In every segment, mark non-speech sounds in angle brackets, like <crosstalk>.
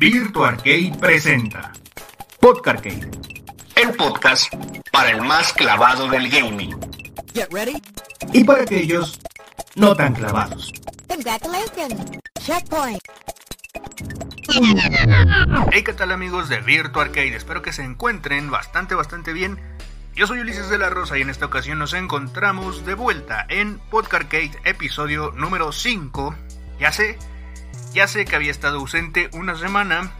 Virtua Arcade presenta Podcarcade, el podcast para el más clavado del gaming. Get ready. y para aquellos no tan clavados. Congratulations. Checkpoint. Hey, ¿qué tal amigos de Virtua Arcade? Espero que se encuentren bastante, bastante bien. Yo soy Ulises de la Rosa y en esta ocasión nos encontramos de vuelta en Podcarcade episodio número 5. Ya sé, ya sé que había estado ausente una semana.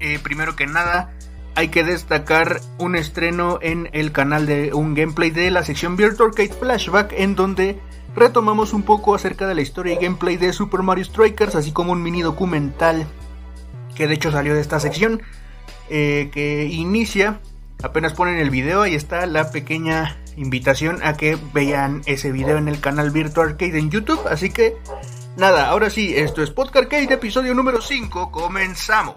Eh, primero que nada, hay que destacar un estreno en el canal de un gameplay de la sección Virtual Arcade Flashback en donde retomamos un poco acerca de la historia y gameplay de Super Mario Strikers, así como un mini documental que de hecho salió de esta sección, eh, que inicia, apenas ponen el video, ahí está la pequeña invitación a que vean ese video en el canal Virtual Arcade en YouTube, así que nada, ahora sí, esto es Podcast Arcade, episodio número 5, comenzamos.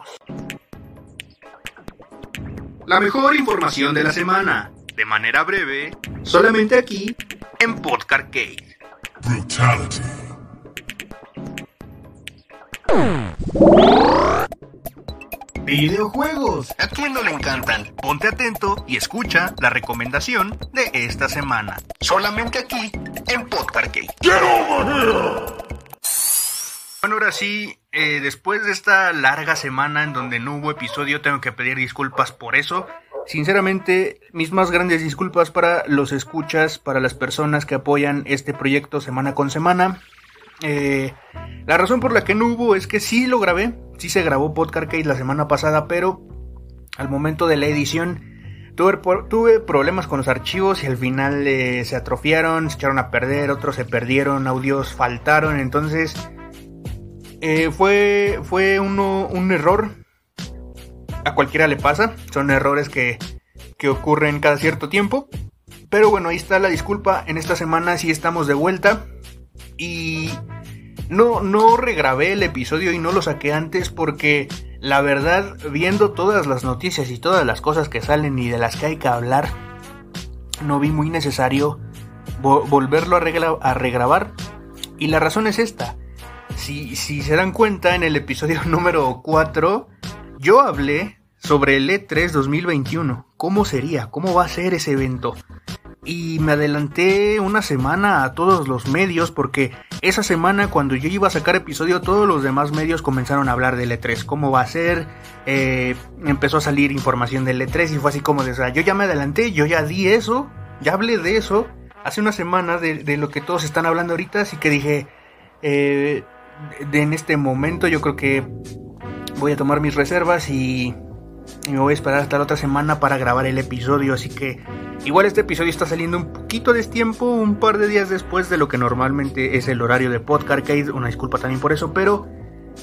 La mejor información de la semana, de manera breve, solamente aquí en Podcast Arcade. Brutality. Videojuegos. ¿A quién no le encantan? Ponte atento y escucha la recomendación de esta semana. Solamente aquí en Podcarcade. Bueno, ahora sí, eh, después de esta larga semana en donde no hubo episodio, tengo que pedir disculpas por eso. Sinceramente, mis más grandes disculpas para los escuchas, para las personas que apoyan este proyecto semana con semana. Eh, la razón por la que no hubo es que sí lo grabé, sí se grabó Podcast la semana pasada, pero al momento de la edición tuve, problemas con los archivos y al final eh, se atrofiaron, se echaron a perder, otros se perdieron, audios faltaron, entonces eh, fue, fue un error. A cualquiera le pasa, son errores que, que ocurren cada cierto tiempo. Pero bueno, ahí está la disculpa. En esta semana sí estamos de vuelta. Y no, no regrabé el episodio y no lo saqué antes porque la verdad, viendo todas las noticias y todas las cosas que salen y de las que hay que hablar, no vi muy necesario vo- volverlo a, a regrabar. Y la razón es esta. Si, se dan cuenta, en el episodio <laughs> número 4, yo hablé sobre el E E3 2021. ¿Cómo sería? ¿Cómo va a ser ese evento? Y me adelanté una semana a todos los medios porque esa semana cuando yo iba a sacar episodio todos los demás medios comenzaron a hablar del E3, cómo va a ser, eh, empezó a salir información del E3 y fue así como de, o yo ya me adelanté, yo ya di eso, ya hablé de eso hace una semana de, de lo que todos están hablando ahorita, así que dije, eh, de- en este momento yo creo que voy a tomar mis reservas y, me voy a esperar hasta la otra semana para grabar el episodio, así que igual este episodio está saliendo un poquito de tiempo, un par de días después de lo que normalmente es el horario de Podcast una disculpa también por eso, pero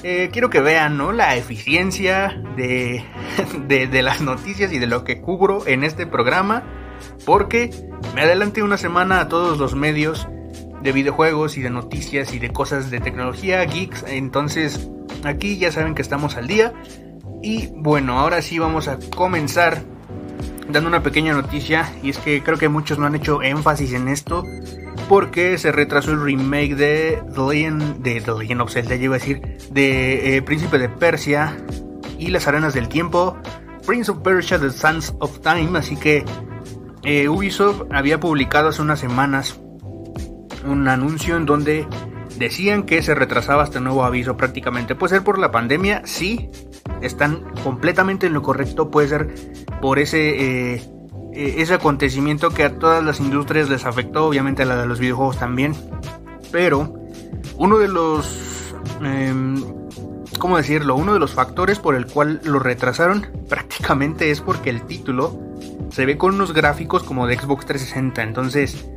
eh, quiero que vean ¿no? la eficiencia de, <laughs> de, de las noticias y de lo que cubro en este programa, porque me adelanté una semana a todos los medios de videojuegos y de noticias y de cosas de tecnología, geeks. Entonces, aquí ya saben que estamos al día. Y bueno, ahora sí vamos a comenzar dando una pequeña noticia. Y es que creo que muchos no han hecho énfasis en esto. Porque se retrasó el remake de The Legend, de The Legend of Zelda, yo iba a decir, de eh, Príncipe de Persia y las Arenas del Tiempo. Prince of Persia, The Sands of Time. Así que eh, Ubisoft había publicado hace unas semanas un anuncio en donde decían que se retrasaba este nuevo aviso prácticamente. Puede ser por la pandemia, sí, están completamente en lo correcto, puede ser por ese, eh, eh, ese acontecimiento que a todas las industrias les afectó, obviamente a la de los videojuegos también. Pero uno de los... em, ¿Cómo decirlo? Uno de los factores por el cual lo retrasaron <laughs> prácticamente es porque el título se ve con unos gráficos como de Xbox 360. Entonces,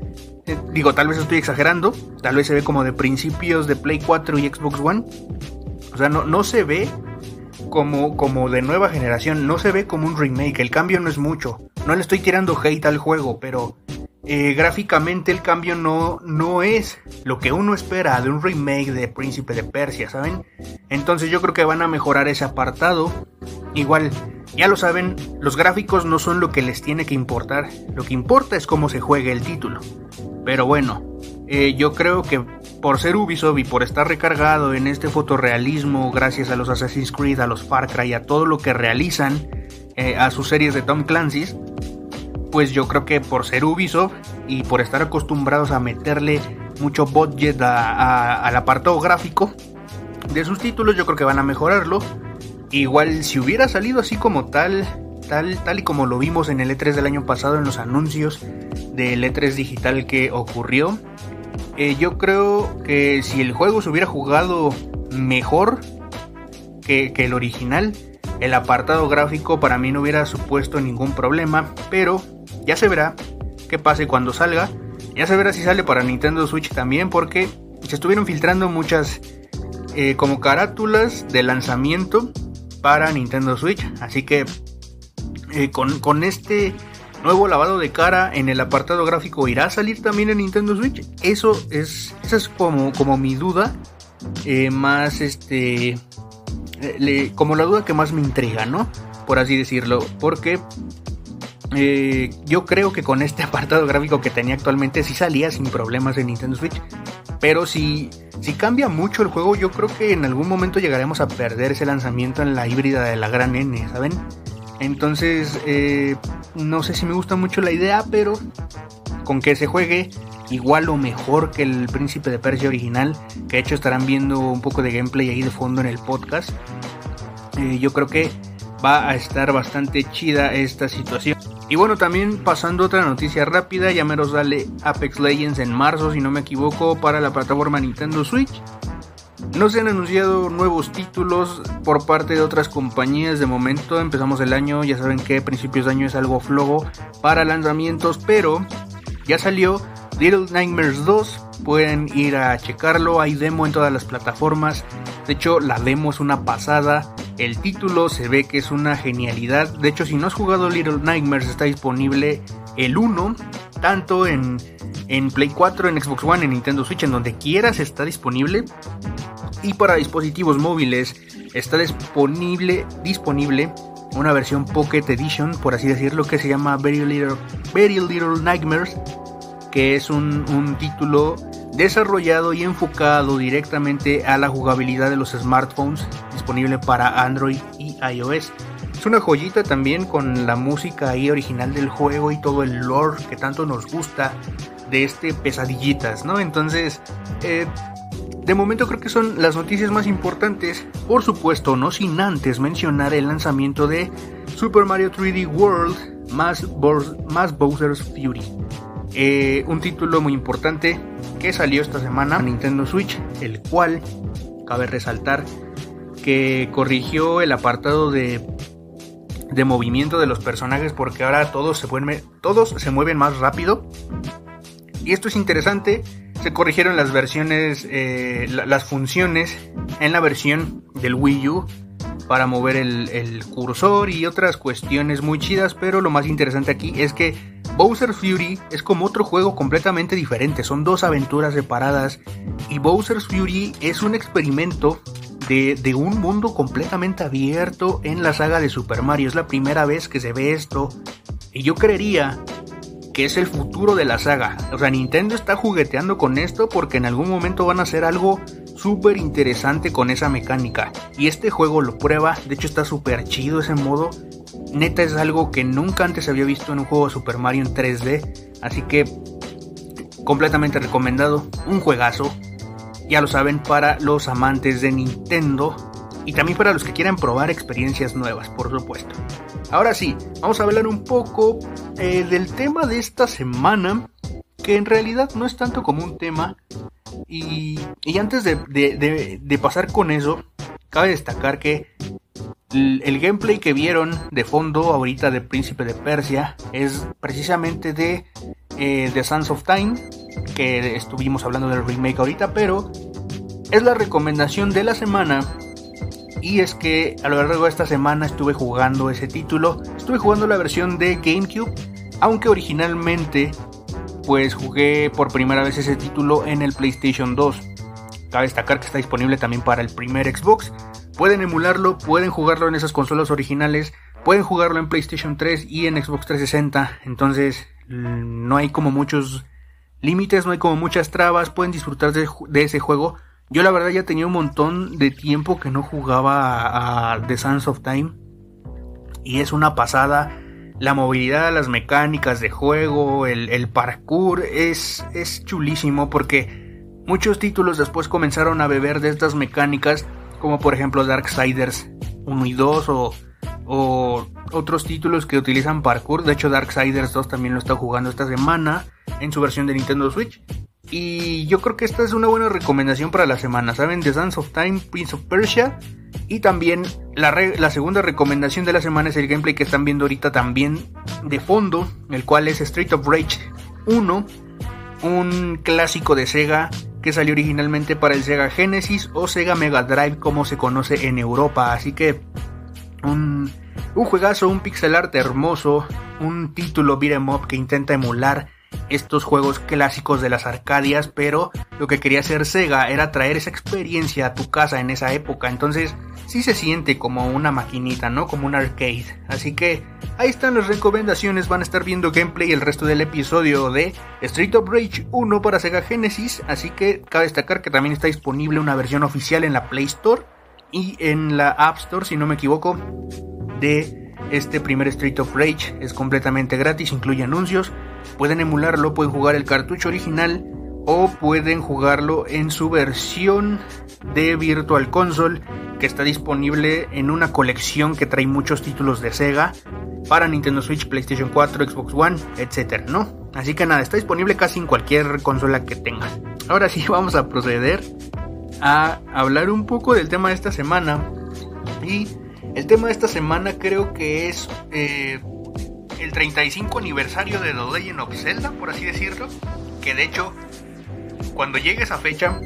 eh, digo, tal vez estoy exagerando. Tal vez se ve como de principios de Play 4 y Xbox One. O sea, no, no se ve como, como de nueva generación. No se ve como un remake. El cambio no es mucho. No le estoy tirando hate al juego, pero eh, gráficamente el cambio no, no es lo que uno espera de un remake de Príncipe de Persia, ¿saben? Entonces yo creo que van a mejorar ese apartado. Igual, Ya lo saben, los gráficos no son lo que les tiene que importar, lo que importa es cómo se juegue el título. Pero bueno, eh, yo creo que por ser Ubisoft y por estar recargado en este fotorrealismo gracias a los Assassin's Creed, a los Far Cry, a todo lo que realizan, eh, a sus series de Tom Clancy's, pues yo creo que por ser Ubisoft y por estar acostumbrados a meterle mucho budget al apartado gráfico de sus títulos, yo creo que van a mejorarlo. Igual si hubiera salido así como tal, tal, tal y como lo vimos en el E3 del año pasado en los anuncios del E3 digital que ocurrió, eh, yo creo que si el juego se hubiera jugado mejor que, que el original, el apartado gráfico para mí no hubiera supuesto ningún problema, pero ya se verá qué pase cuando salga. Ya se verá si sale para Nintendo Switch también, porque se estuvieron filtrando muchas eh, como carátulas de lanzamiento para Nintendo Switch. Así que eh, con, este nuevo lavado de cara en el apartado gráfico irá a salir también en Nintendo Switch. Eso es, esa es como, como mi duda. Eh, más este. como la duda que más me intriga, ¿no? Por así decirlo. Porque yo creo que con este <laughs> apartado gráfico que tenía actualmente sí salía sin problemas en Nintendo Switch. Pero si, si cambia mucho el juego, yo creo que en algún momento llegaremos a perder ese lanzamiento en la híbrida de la gran N, ¿saben? Entonces, eh, no sé si me gusta mucho la idea, pero con que se juegue igual o mejor que el Príncipe de Persia original, que de hecho estarán viendo un poco de gameplay ahí de fondo en el podcast. Eh, yo creo que va a estar bastante chida esta situación. Y bueno, también pasando otra noticia rápida, ya menos dale Apex Legends en marzo, si no me equivoco, para la plataforma Nintendo Switch. No se han anunciado nuevos títulos por parte de otras compañías de momento. Empezamos el año, ya saben que principios de año es algo flojo para lanzamientos, pero ya salió Little Nightmares 2. Pueden ir a checarlo, hay demo en todas las plataformas. De hecho, la demo es una pasada. El título se ve que es una genialidad. De hecho, si no has jugado Little Nightmares, está disponible el 1, tanto en, en Play 4, en Xbox One, en Nintendo Switch, en donde quieras está disponible. Y para dispositivos móviles está disponible, disponible una versión Pocket Edition, por así decirlo, que se llama Very Little, Very Little Nightmares, que es un, un título desarrollado y enfocado directamente a la jugabilidad de los smartphones para Android y iOS. Es una joyita también con la música ahí original del juego y todo el lore que tanto nos gusta de este pesadillitas, ¿no? Entonces, eh, de momento creo que son las noticias más importantes. Por supuesto, no sin antes mencionar el lanzamiento de Super Mario 3D World más, más Bowser's Fury. Eh, un título muy importante que salió esta semana a Nintendo Switch, el cual cabe resaltar que corrigió el apartado de, de movimiento de los personajes porque ahora todos se, todos se mueven más rápido. Y esto es interesante, se corrigieron las versiones, eh, las funciones en la versión del Wii U para mover el, el, cursor y otras cuestiones muy chidas, pero lo más interesante aquí es que Bowser Fury es como otro juego completamente diferente, son dos aventuras separadas y Bowser's Fury es un experimento de, un mundo completamente abierto en la saga de Super Mario, es la primera vez que se ve esto y yo creería que es el futuro de la saga, o sea Nintendo está jugueteando con esto porque en algún momento van a hacer algo súper interesante con esa mecánica. Y este juego lo prueba, de hecho está súper chido ese modo. Neta es algo que nunca antes había visto en un juego de Super Mario en 3D. Así que completamente recomendado, un juegazo. Ya lo saben, para los amantes de Nintendo. Y también para los que quieran probar experiencias nuevas, por supuesto. Ahora sí, vamos a hablar un poco eh, del tema de esta semana. Que en realidad no es tanto como un tema, y, antes de, pasar con eso, cabe destacar que el, gameplay que vieron de fondo ahorita de Príncipe de Persia es precisamente de eh, The Sands of Time, que estuvimos hablando del remake ahorita, pero es la recomendación de la semana. Y es que a lo largo de esta semana estuve jugando ese título. Estuve jugando la versión de GameCube, aunque originalmente pues jugué por primera vez ese título en el PlayStation 2. Cabe destacar que está disponible también para el primer Xbox. Pueden emularlo, pueden jugarlo en esas consolas originales, pueden jugarlo en PlayStation 3 y en Xbox 360. Entonces no hay como muchos límites, no hay como muchas trabas, pueden disfrutar de, ese juego. Yo la verdad ya tenía un montón de tiempo que no jugaba a, The Sands of Time. Y es una pasada. La movilidad, las mecánicas de juego, el, parkour es, es chulísimo porque muchos títulos después comenzaron a beber de estas mecánicas, como por ejemplo Darksiders 1 y 2 o, o otros títulos que utilizan parkour. De hecho, Darksiders 2 también lo está jugando esta semana en su versión de Nintendo Switch. Y yo creo que esta es una buena recomendación para la semana, ¿saben? The Sands of Time, Prince of Persia. Y también la, la, segunda recomendación de la semana es el gameplay que están viendo ahorita también de fondo, el cual es Street of Rage 1, un clásico de Sega que salió originalmente para el Sega Genesis o Sega Mega Drive como se conoce en Europa. Así que un, un juegazo, un pixel art hermoso, un título beat'em up que intenta emular estos juegos clásicos de las Arcadias, pero lo que quería hacer Sega era traer esa experiencia a tu casa en esa época, entonces sí se siente como una maquinita, ¿no? Como un arcade. Así que ahí están las recomendaciones, van a estar viendo gameplay el resto del episodio de Street of Rage 1 para Sega Genesis, así que cabe destacar que también está disponible una versión oficial en la Play Store y en la App Store, si no me equivoco, de este primer Street of Rage es completamente gratis, incluye anuncios. Pueden emularlo, pueden jugar el cartucho original o pueden jugarlo en su versión de Virtual Console que está disponible en una colección que trae muchos títulos de Sega para Nintendo Switch, PlayStation 4, Xbox One, etcétera, ¿no? Así que nada, está disponible casi en cualquier consola que tengas. Ahora sí <laughs> vamos a proceder a hablar un poco del tema de esta semana y el tema de esta semana creo que es eh, el 35 aniversario de The Legend of Zelda, por así decirlo. Que de hecho, cuando llegue esa fecha,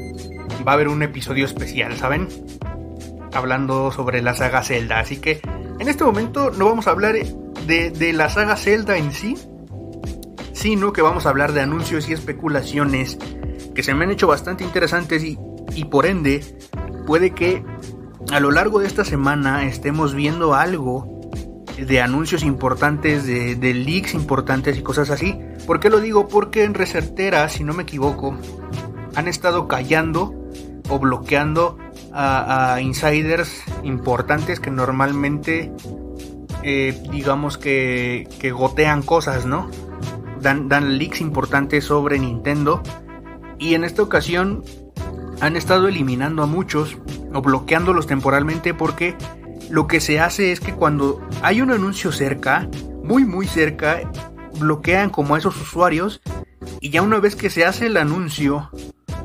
va a haber un episodio especial, ¿saben? Hablando sobre la saga Zelda. Así que en este momento no vamos a hablar de, la saga Zelda en sí, sino que vamos a hablar de anuncios y especulaciones que se me han hecho bastante interesantes y, y por ende puede que a lo largo de esta semana estemos viendo algo de anuncios importantes, de, leaks importantes y cosas así. ¿Por qué lo digo? Porque en Resertera, si no me equivoco, han estado callando o bloqueando a, insiders importantes que normalmente, eh, digamos que, que, gotean cosas, ¿no? Dan, dan leaks importantes sobre Nintendo. Y en esta ocasión han estado eliminando a muchos o bloqueándolos temporalmente porque lo que se hace es que cuando hay un anuncio cerca, muy muy cerca, bloquean como a esos usuarios y ya una vez que se hace el anuncio,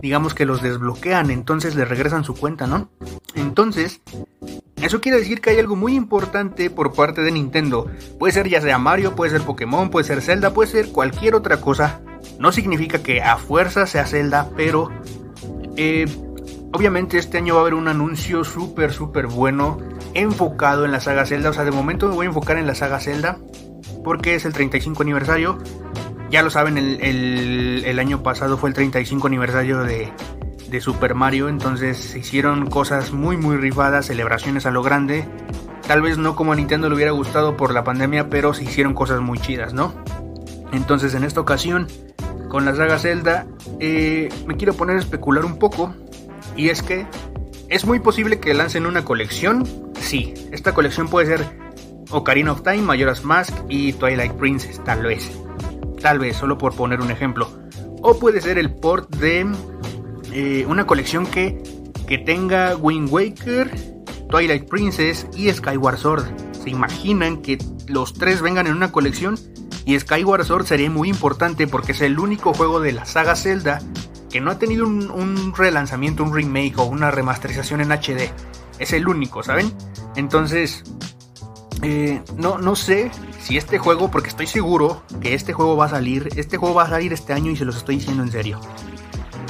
digamos que los desbloquean, entonces le regresan su cuenta, ¿no? Entonces, eso quiere decir que hay algo muy importante por parte de Nintendo. Puede ser ya sea Mario, puede ser Pokémon, puede ser Zelda, puede ser cualquier otra cosa. No significa que a fuerza sea Zelda, pero eh, obviamente este año va a haber un anuncio súper, súper bueno enfocado en la saga Zelda. O sea, de momento me voy a enfocar en la saga Zelda porque es el 35 aniversario. Ya lo saben, el, año pasado fue el 35 aniversario de, de Super Mario. Entonces se hicieron cosas muy, muy rifadas, celebraciones a lo grande. Tal vez no como a Nintendo le hubiera gustado por la pandemia, pero se hicieron cosas muy chidas, ¿no? Entonces en esta ocasión con la saga Zelda, eh, me quiero poner a especular un poco. Y es que es muy posible que lancen una colección. Sí, esta colección puede ser Ocarina of Time, Majora's Mask y Twilight Princess, tal vez. Tal vez, solo por poner un ejemplo. O puede ser el port de eh, una colección que, que tenga Wind Waker, Twilight Princess y Skyward Sword. ¿Se imaginan que los tres vengan en una colección? Y Skyward Sword sería muy importante porque es el único juego de la saga Zelda que no ha tenido un, relanzamiento, un remake o una remasterización en HD. Es el único, ¿saben? Entonces, eh, no, no sé si este juego, porque estoy seguro que este juego va a salir, este juego va a salir este año y se los estoy diciendo en serio.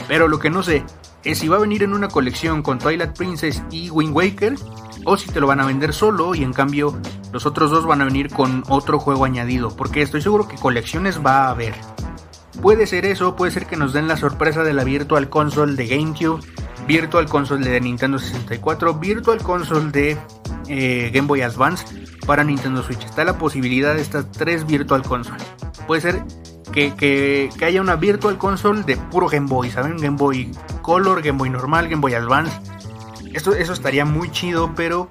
Pero lo que no sé es si va a venir en una colección con Twilight Princess y Wind Waker o si te lo van a vender solo y en cambio los otros dos van a venir con otro juego añadido, porque estoy seguro que colecciones va a haber. Puede ser eso, puede ser que nos den la sorpresa de la Virtual Console de GameCube, Virtual Console de Nintendo 64, Virtual Console de eh, Game Boy Advance, para Nintendo Switch. Está la posibilidad de estas tres Virtual Console. Puede ser que, que, que, haya una Virtual Console de puro Game Boy, ¿saben? Game Boy Color, Game Boy normal, Game Boy Advance. Esto, eso estaría muy chido, pero...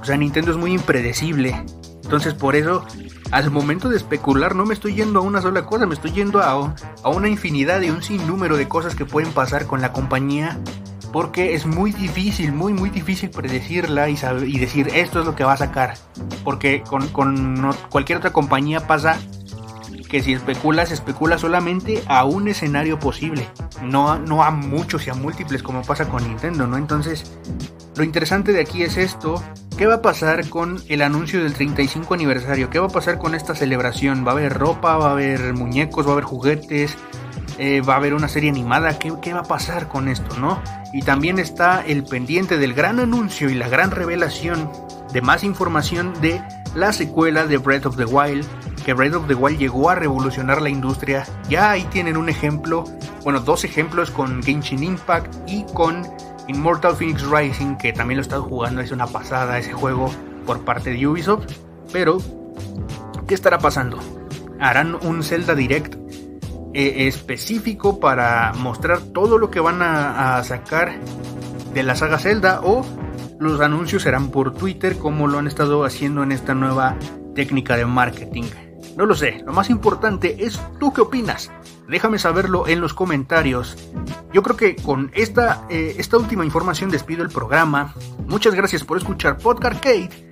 O sea, Nintendo es muy impredecible. Entonces por eso, al momento de especular, no me estoy yendo a una sola cosa, me estoy yendo a, a una infinidad y un sinnúmero de cosas que pueden pasar con la compañía porque es muy difícil, muy, muy difícil predecirla y, saber, y decir esto es lo que va a sacar. Porque con, con cualquier otra compañía pasa que si especulas, especula solamente a un escenario posible, no, no a muchos y a múltiples como pasa con Nintendo, ¿no? Entonces, lo interesante de aquí es esto. ¿Qué va a pasar con el anuncio del 35 aniversario? ¿Qué va a pasar con esta celebración? ¿Va a haber ropa? ¿Va a haber muñecos? ¿Va a haber juguetes? Eh, va a haber una serie animada, ¿Qué, ¿Qué, va a pasar con esto, no? Y también está el pendiente del gran anuncio y la gran revelación de más información de la secuela de Breath of the Wild, que Breath of the Wild llegó a revolucionar la industria. Ya ahí tienen un ejemplo, bueno, dos ejemplos con Genshin Impact y con Immortal Phoenix Rising, que también lo he estado jugando, es una pasada ese juego por parte de Ubisoft. Pero, ¿qué estará pasando? ¿Harán un Zelda Direct eh, específico para mostrar todo lo que van a, sacar de la saga Zelda o los anuncios serán por Twitter como lo han estado haciendo en esta nueva técnica de marketing. No lo sé, lo más importante es tú qué opinas. Déjame saberlo en los comentarios. Yo creo que con esta, eh, esta última información despido el programa. Muchas gracias por escuchar Podcast Kate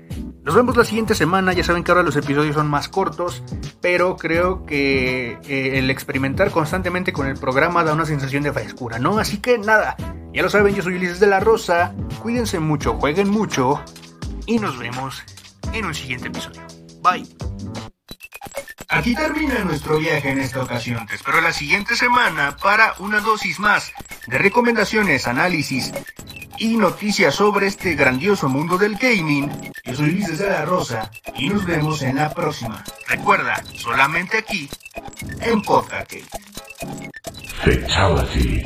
nos vemos la siguiente semana, ya saben que ahora los episodios son más cortos, pero creo que eh, el experimentar constantemente con el programa da una sensación de frescura, ¿no? Así que nada, ya lo saben, yo soy Ulises de la Rosa, cuídense mucho, jueguen mucho y nos vemos en un siguiente episodio. Bye. Aquí termina nuestro viaje en esta ocasión. Te espero la siguiente semana para una dosis más de recomendaciones, análisis y noticias sobre este grandioso mundo del gaming. Yo soy Luis de la Rosa y nos vemos en la próxima. Recuerda, solamente aquí en Podcast. Fatality.